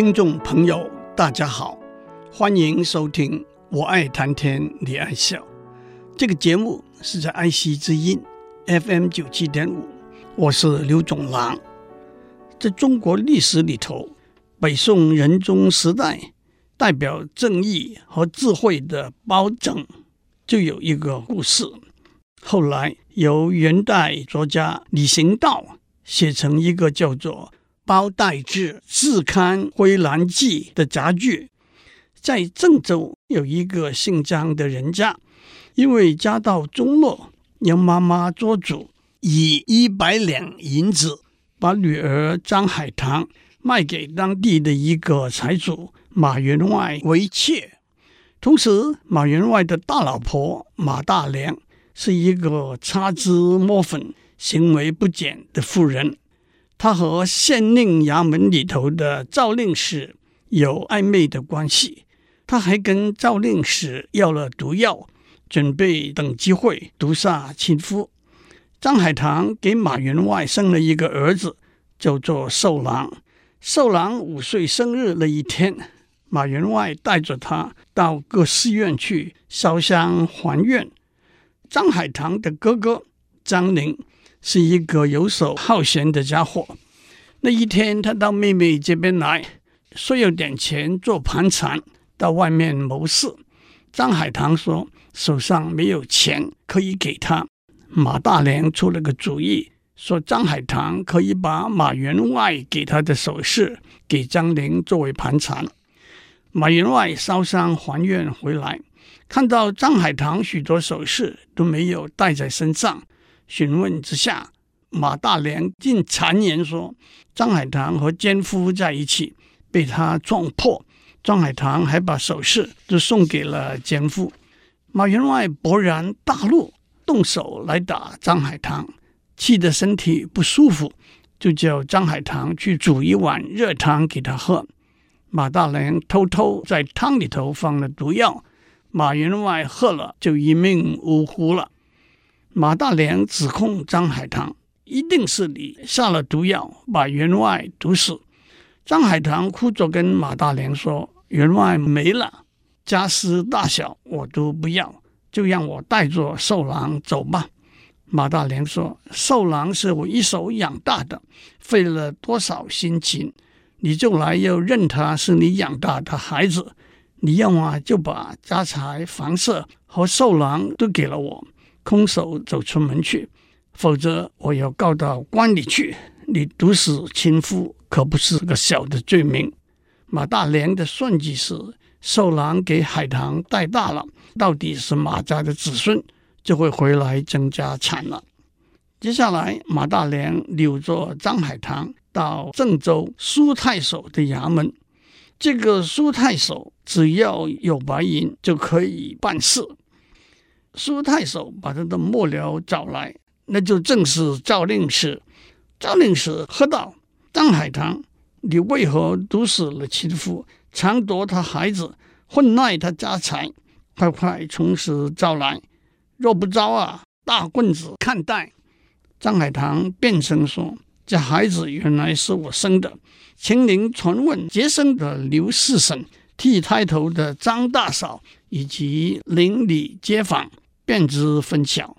听众朋友，大家好，欢迎收听《我爱谈天你爱笑》这个节目，是在爱惜之音 FM 九七点五，我是刘总郎。在中国历史里头，北宋仁宗时代，代表正义和智慧的包拯，就有一个故事。后来由元代作家李行道写成一个叫做《包待制自看回阑记》的杂剧。在郑州有一个姓张的人家，因为家道中落，由妈妈做主，以一百两银子把女儿张海棠卖给当地的一个财主马员外为妾。同时，马员外的大老婆马大娘。是一个擦脂抹粉、行为不检的妇人。他和县令衙门里头的赵令史有暧昧的关系。他还跟赵令史要了毒药，准备等机会毒杀亲夫。张海棠给马员外生了一个儿子，叫做寿郎。寿郎五岁生日那一天，马员外带着他到各寺院去烧香还愿。张海棠的哥哥张陵是一个游手好闲的家伙。那一天，他到妹妹这边来，说有点钱做盘缠，到外面谋事。张海棠说手上没有钱可以给他。马大莲出了个主意，说张海棠可以把马员外给他的首饰给张玲作为盘缠。马员外烧伤还愿回来。看到张海棠许多首饰都没有带在身上，询问之下，马大莲竟谗言说张海棠和奸夫在一起，被他撞破。张海棠还把首饰都送给了奸夫。马员外勃然大怒，动手来打张海棠，气得身体不舒服，就叫张海棠去煮一碗热汤给他喝。马大莲偷偷在汤里头放了毒药。马员外喝了就一命呜呼了。马大莲指控张海棠，一定是你下了毒药把员外毒死。张海棠哭着跟马大莲说：“员外没了，家私大小我都不要，就让我带着寿郎走吧。”马大莲说：“寿郎是我一手养大的，费了多少心情，你就来要认他是你养大的孩子。”你要么就把家财房舍和寿郎都给了我，空手走出门去；否则我要告到官里去。你毒死亲夫可不是个小的罪名。马大良的算计是：寿郎给海棠带大了，到底是马家的子孙，就会回来争家产了。接下来，马大良留着张海棠到郑州苏太守的衙门。这个苏太守只要有白银就可以办事。苏太守把他的幕僚找来，那就正是赵令史。赵令史喝道：“张海棠，你为何毒死了亲夫，强夺他孩子，混赖他家财？快快从实招来！若不招啊，大棍子看待！”张海棠辩声说：“这孩子原来是我生的。”请您传问接生的刘四婶、剃胎头的张大嫂以及邻里街坊，便知分晓。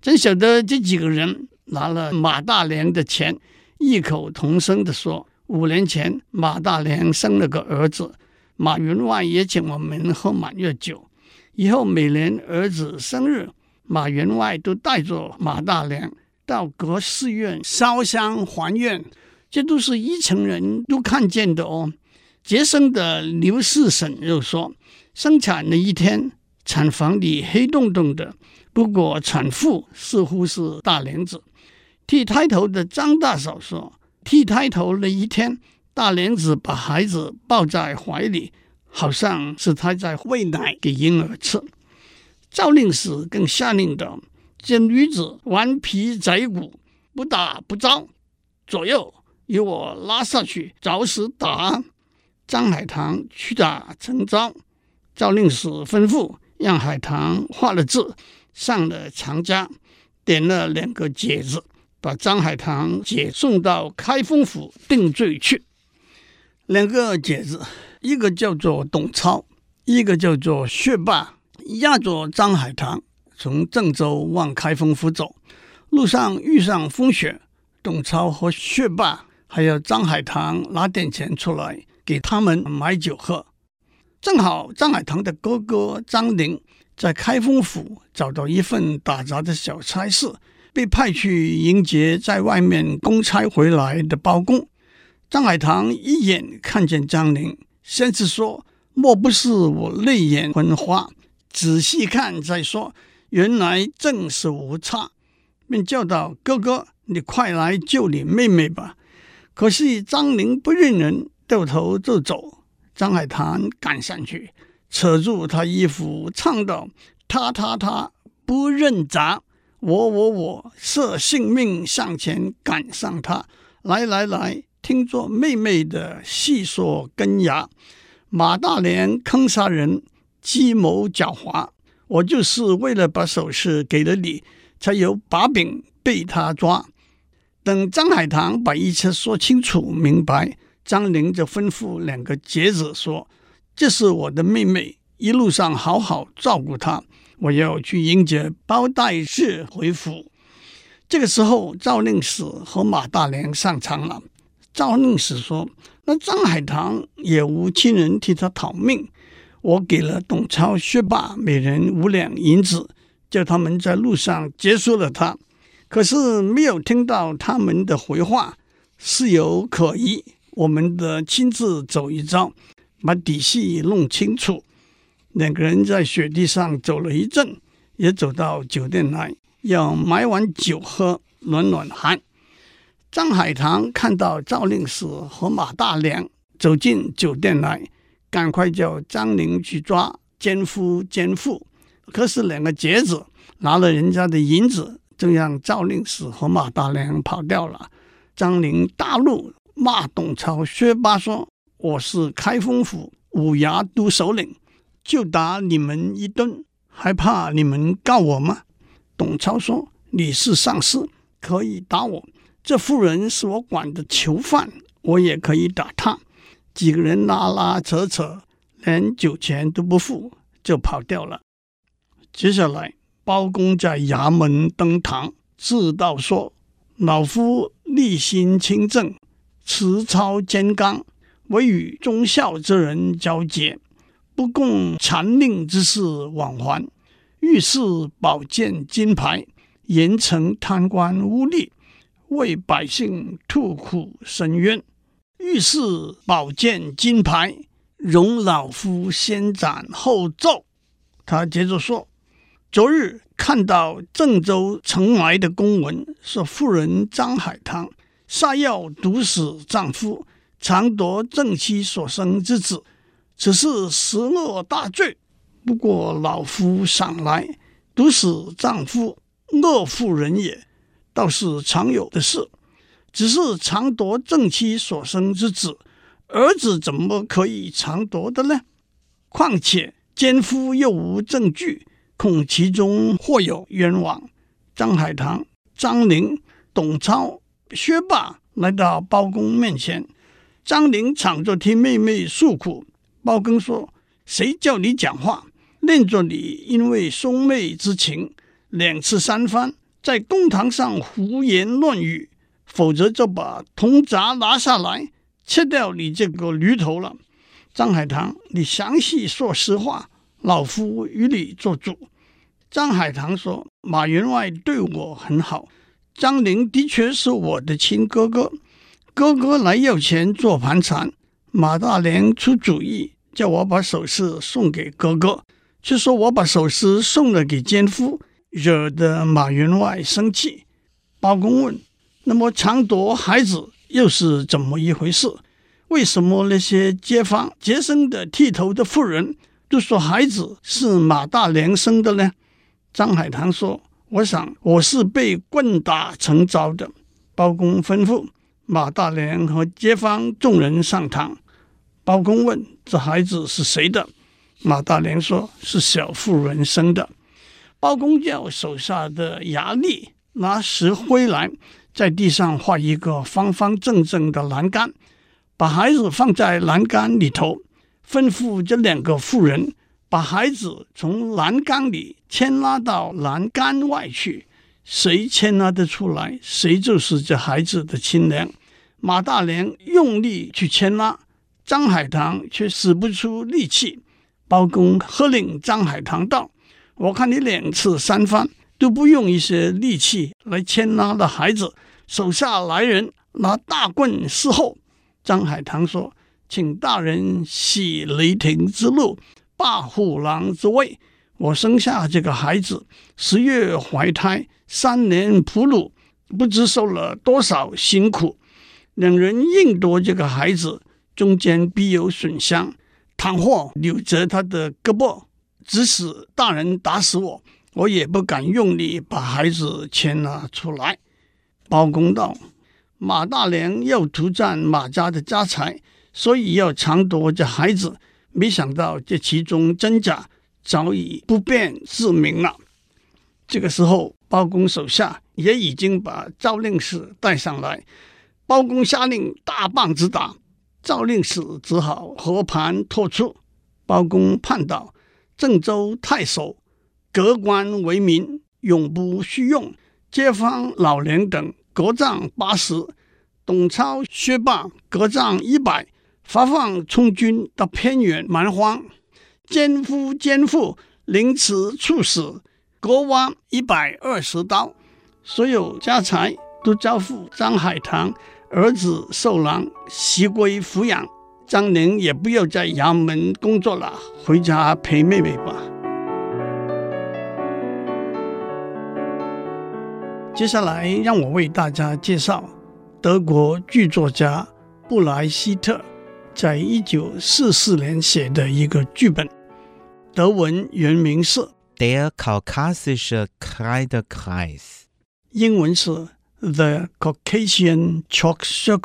真晓得这几个人拿了马大莲的钱，异口同声地说：“五年前马大莲生了个儿子，马员外也请我们喝满月酒。以后每年儿子生日，马员外都带着马大莲到各寺院烧香还愿。”这都是一城人都看见的哦。接生的刘四婶又说，生产那一天，产房里黑洞洞的，不过产妇似乎是大莲子。剃胎头的张大嫂说，剃胎头那一天，大莲子把孩子抱在怀里，好像是她在喂奶给婴儿吃。赵令史更下令的，这女子顽皮贼骨，不打不招，左右。由我拉下去，找死打！张海棠屈打成招，赵令史吩咐让海棠画了字，上了长枷，点了两个解子，把张海棠解送到开封府定罪去。两个解子，一个叫做董超，一个叫做薛霸，押着张海棠从郑州往开封府走，路上遇上风雪，董超和薛霸还有张海棠拿点钱出来给他们买酒喝。正好张海棠的哥哥张龄在开封府找到一份打杂的小差事，被派去迎接在外面公差回来的包公。张海棠一眼看见张龄，先是说：“莫不是我泪眼昏花？”仔细看再说，原来正是无差，便叫道：“哥哥，你快来救你妹妹吧！”可惜张龄不认人，掉头就走。张海棠赶上去，扯住他衣服，唱道：“他他他不认鍘，我我我舍性命向前赶上他。来来来，听着妹妹的细说根芽。马大莲坑杀人，计谋狡猾。我就是为了把首饰给了你，才有把柄被他抓。等张海棠把一切说清楚明白。”张玲就吩咐两个姐子说：“这是我的妹妹，一路上好好照顾她。我要去迎接包大士回府。”这个时候，赵令史和马大良上场了。赵令史说：“那张海棠也无亲人替他讨命，我给了董超、薛霸每人五两银子，叫他们在路上结束了他。可是没有听到他们的回话，事有可疑。”我们得亲自走一遭，把底细弄清楚。两个人在雪地上走了一阵，也走到酒店来，要买碗酒喝，暖暖寒。张海棠看到赵令史和马大莲走进酒店来，赶快叫张玲去抓奸夫奸妇。可是两个姐子拿了人家的银子，就让赵令史和马大莲跑掉了。张玲大怒。骂董超、薛霸说：“我是开封府五衙都首领，就打你们一顿，还怕你们告我吗？”董超说：“你是上司，可以打我。这妇人是我管的囚犯，我也可以打她。”几个人拉拉扯扯，连酒钱都不付，就跑掉了。接下来，包公在衙门登堂，自道说：“老夫立心清正。”持操坚刚，唯与忠孝之人交结，不共残令之事往还。遇事宝剑金牌，严惩贪官污吏，为百姓吐苦申冤。遇事宝剑金牌，容老夫先斩后奏。他接着说：昨日看到郑州呈来的公文，说妇人张海棠。杀要毒死丈夫，强夺正妻所生之子，此是十恶大罪。不过老夫想来，毒死丈夫，恶妇人也，倒是常有的事。只是强夺正妻所生之子，儿子怎么可以强夺的呢？况且奸夫又无证据，恐其中或有冤枉。张海棠、张龄、董超。薛霸来到包公面前，张龄敞着替妹妹诉苦。包公说：“谁叫你讲话？念着你因为兄妹之情，两次三番在公堂上胡言乱语，否则就把铜铡拿下来，切掉你这个驴头了。”张海棠，你详细说实话，老夫与你做主。张海棠说：“马员外对我很好。”张龄的确是我的亲哥哥，哥哥来要钱做盘缠，马大莲出主意叫我把首饰送给哥哥，却说我把首饰送了给奸夫，惹得马员外生气。包公问：“那么抢夺孩子又是怎么一回事？为什么那些街坊接生的剃头的妇人都说孩子是马大莲生的呢？”张海棠说。我想我是被棍打成招的。包公吩咐马大莲和街坊众人上堂。包公问：“这孩子是谁的？”马大莲说：“是小妇人生的。”包公叫手下的衙吏拿石灰来，在地上画一个方方正正的栏杆，把孩子放在栏杆里头，吩咐这两个妇人把孩子从栏杆里牵拉到栏杆外去。谁牵拉得出来，谁就是这孩子的亲娘。马大娘用力去牵拉，张海棠却使不出力气。包公喝令张海棠道：“我看你两次三番都不用一些力气来牵拉的孩子，手下来人拿大棍伺候。”张海棠说：“请大人洗雷霆之怒，大虎狼之威。我生下这个孩子，十月怀胎，三年哺乳，不知受了多少辛苦。两人硬夺这个孩子，中间必有损伤。倘或扭折他的胳膊，即使大人打死我，我也不敢用力把孩子牵了出来。”包公道。马大娘要图占马家的家财，所以要强夺这孩子。没想到这其中真假早已不辨自明了。这个时候，包公手下也已经把赵令史带上来。包公下令大棒子打，赵令史只好和盘托出。包公判道：郑州太守革官为民，永不续用，街坊老年等。各杖八十，董超、薛霸各杖一百，发放充军到偏远蛮荒，奸夫奸妇凌迟处死，国王一百二十刀，所有家财都交付张海棠儿子受郎袭归抚养，张宁也不要在衙门工作了，回家陪妹妹吧。接下来，让我为大家介绍德国剧作家布莱希特在一九四四年写的一个剧本，德文原名是《Der Kaukasische Kreidekreis》，英文是《The Caucasian Chalk Circle》，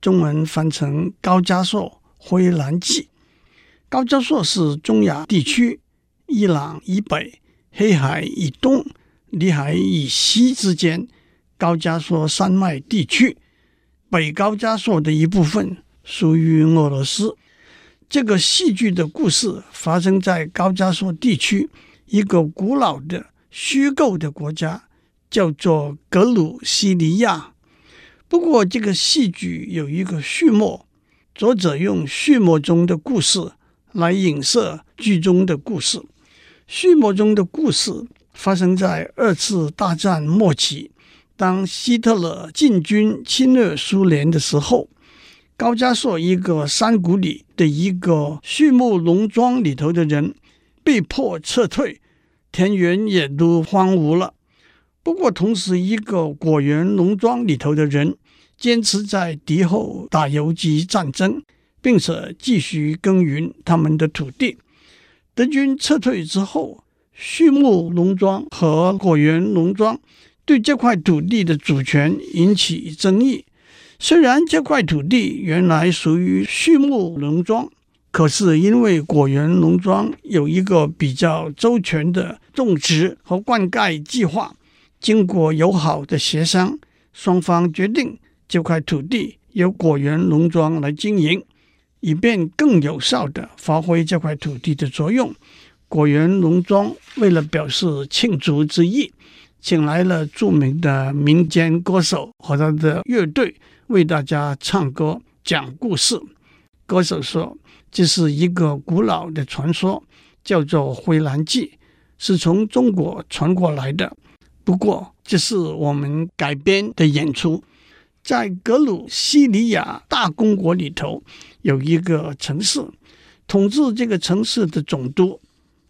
中文翻成高加索灰蓝记。高加索是中亚地区，伊朗以北，黑海以东。里海以西之间，高加索山脉地区，北高加索的一部分属于俄罗斯。这个戏剧的故事发生在高加索地区一个古老的虚构的国家，叫做格鲁西尼亚。不过，这个戏剧有一个序幕，作者用序幕中的故事来影射剧中的故事。序幕中的故事。发生在二次大战末期，当希特勒进军侵略苏联的时候，高加索一个山谷里的一个畜牧农庄里头的人被迫撤退，田园也都荒芜了。不过，同时一个果园农庄里头的人坚持在敌后打游击战争，并且继续耕耘他们的土地。德军撤退之后。畜牧农庄和果园农庄对这块土地的主权引起争议。虽然这块土地原来属于畜牧农庄，可是因为果园农庄有一个比较周全的种植和灌溉计划，经过友好的协商，双方决定这块土地由果园农庄来经营，以便更有效地发挥这块土地的作用。果园农庄为了表示庆祝之意，请来了著名的民间歌手和他的乐队为大家唱歌讲故事。歌手说：“这是一个古老的传说，叫做《灰蓝记》，是从中国传过来的。不过，这是我们改编的演出。在格鲁西里亚大公国里头，有一个城市，统治这个城市的总督。”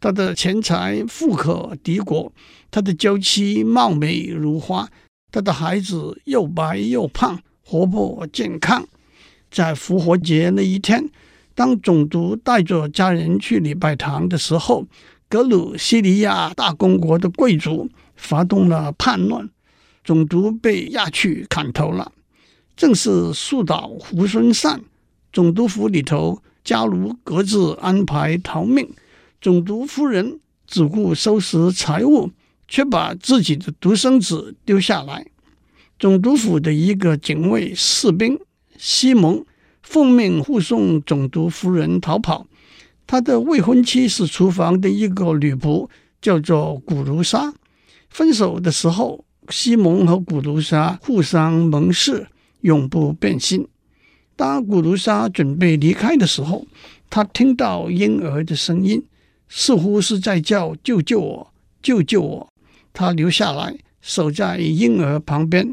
他的钱财富可敌国，他的娇妻貌美如花，他的孩子又白又胖，活泼健康。在复活节那一天，当总督带着家人去礼拜堂的时候，格鲁西尼亚大公国的贵族发动了叛乱，总督被押去砍头了。正是树倒猢狲散，总督府里头家奴各自安排逃命。总督夫人只顾收拾财物，却把自己的独生子丢下来。总督府的一个警卫士兵西蒙奉命护送总督夫人逃跑。他的未婚妻是厨房的一个女仆，叫做古卢莎。分手的时候，西蒙和古卢莎互相盟誓，永不变心。当古卢莎准备离开的时候，他听到婴儿的声音，似乎是在叫“救救我，救救我”。他留下来，守在婴儿旁边。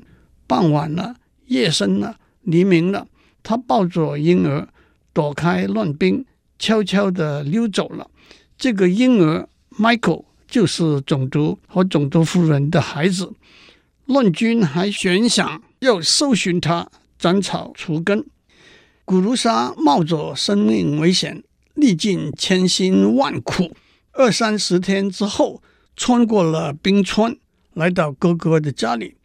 傍晚了，夜深了，黎明了，他抱着婴儿，躲开乱兵。悄悄地溜走了。这个婴儿 Michael 就是总督和总督夫人的孩子。乱军还悬想要搜寻他，斩草除根。古卢莎冒着生命危险，历尽千辛万苦，二三十天之后，穿过了冰川，来到哥哥的家里。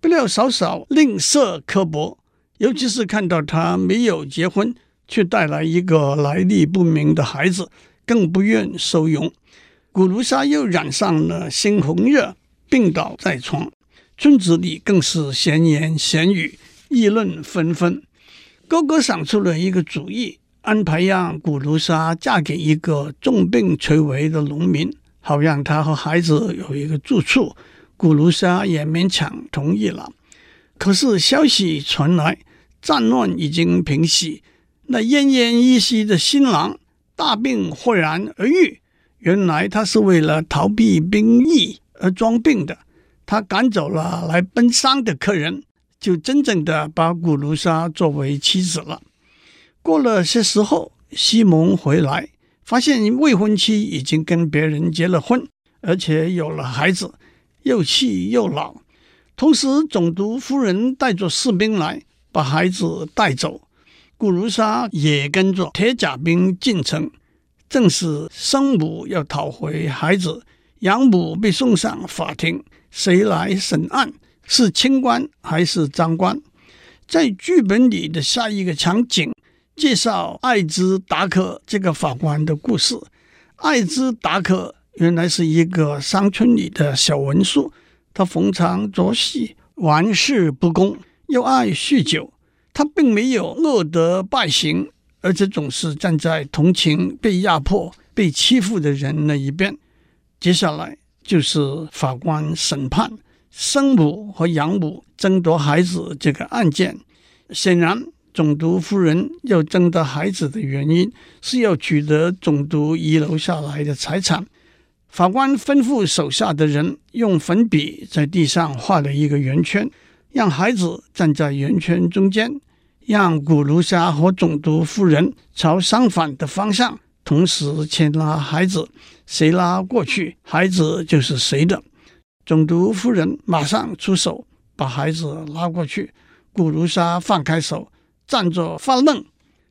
不料嫂嫂吝啬刻薄，尤其是看到他没有结婚。却带来一个来历不明的孩子，更不愿收容。古卢莎又染上了猩红热，病倒在床。村子里更是闲言闲语，议论纷纷。哥哥想出了一个主意，安排让古卢莎嫁给一个重病垂危的农民，好让她和孩子有一个住处。古卢莎也勉强同意了。可是消息传来，战乱已经平息。那奄奄一息的新郎大病豁然而愈，原来他是为了逃避兵役而装病的。他赶走了来奔丧的客人，就真正的把古卢莎作为妻子了。过了些时候，西蒙回来，发现未婚妻已经跟别人结了婚，而且有了孩子，又气又恼。同时，总督夫人带着士兵来，把孩子带走。古如莎也跟着铁甲兵进城，正是生母要讨回孩子，养母被送上法庭，谁来审案？是清官还是赃官？在剧本里的下一个场景，介绍艾兹达克这个法官的故事。艾兹达克原来是一个山村里的小文书，他逢场作戏，玩世不恭，又爱酗酒。他并没有恶德败行，而且总是站在同情被压迫、被欺负的人那一边。接下来就是法官审判生母和养母争夺孩子这个案件。显然，总督夫人要争夺孩子的原因是要取得总督遗留下来的财产。法官吩咐手下的人用粉笔在地上画了一个圆圈，让孩子站在圆圈中间。让古卢莎和总督夫人朝相反的方向同时牵拉孩子，谁拉过去，孩子就是谁的。总督夫人马上出手，把孩子拉过去。古卢莎放开手，站着发愣。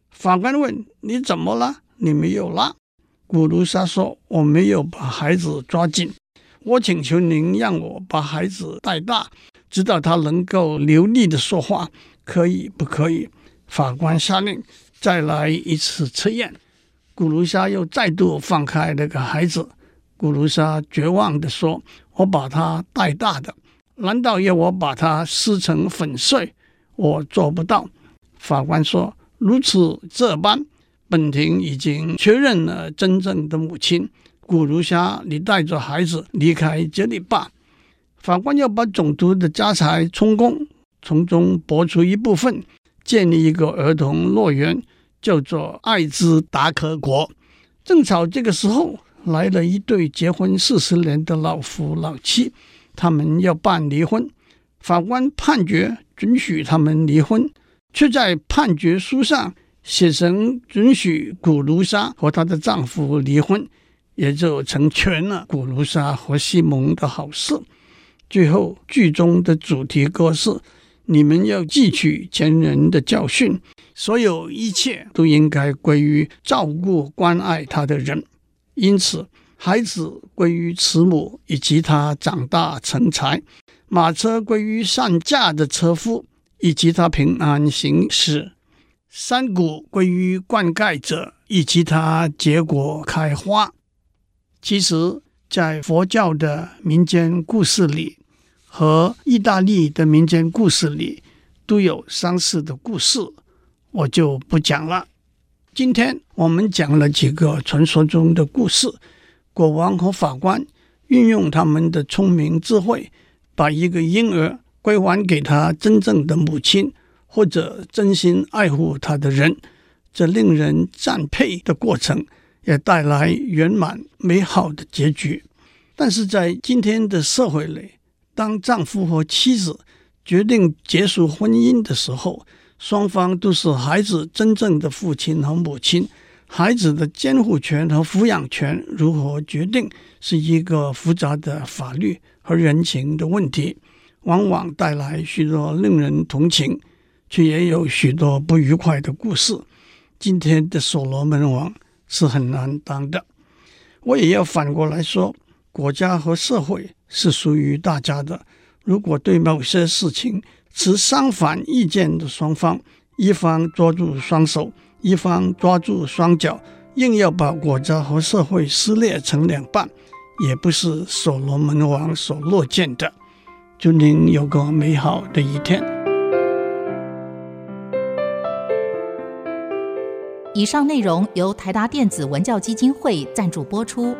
法官问：“你怎么了？你没有拉？”古卢莎说：“我没有把孩子抓紧，我请求您让我把孩子带大，直到他能够流利的说话。”可以不可以？法官下令再来一次测验。古卢莎又再度放开那个孩子。古卢莎绝望地说：“我把他带大的，难道要我把他撕成粉碎？我做不到。”法官说：“如此这般，本庭已经确认了真正的母亲。古如霞，你带着孩子离开这里吧。”法官要把总督的家财充公。从中拨出一部分，建立一个儿童乐园，叫做艾兹达克国。正巧这个时候来了一对结婚四十年的老夫老妻，他们要办离婚。法官判决准许他们离婚，却在判决书上写成准许古卢莎和她的丈夫离婚，也就成全了古卢莎和西蒙的好事。最后剧中的主题歌是。你们要记取前人的教训，所有一切都应该归于照顾关爱他的人。因此，孩子归于慈母以及他长大成才；马车归于善驾的车夫以及他平安行驶；山谷归于灌溉者以及他结果开花。其实，在佛教的民间故事里，和意大利的民间故事里都有相似的故事。我就不讲了。今天我们讲了几个传说中的故事，国王和法官运用他们的聪明智慧，把一个婴儿归还给他真正的母亲或者真心爱护他的人，这令人赞佩的过程也带来圆满美好的结局。但是在今天的社会里，当丈夫和妻子决定结束婚姻的时候，双方都是孩子真正的父亲和母亲，孩子的监护权和抚养权如何决定，是一个复杂的法律和人情的问题，往往带来许多令人同情，却也有许多不愉快的故事。今天的所罗门王是很难当的。我也要反过来说，国家和社会是属于大家的。如果对某些事情，持相反意见的双方，一方抓住双手，一方抓住双脚，硬要把国家和社会撕裂成两半，也不是所罗门王所乐见的。祝您有个美好的一天。以上内容由台达电子文教基金会赞助播出。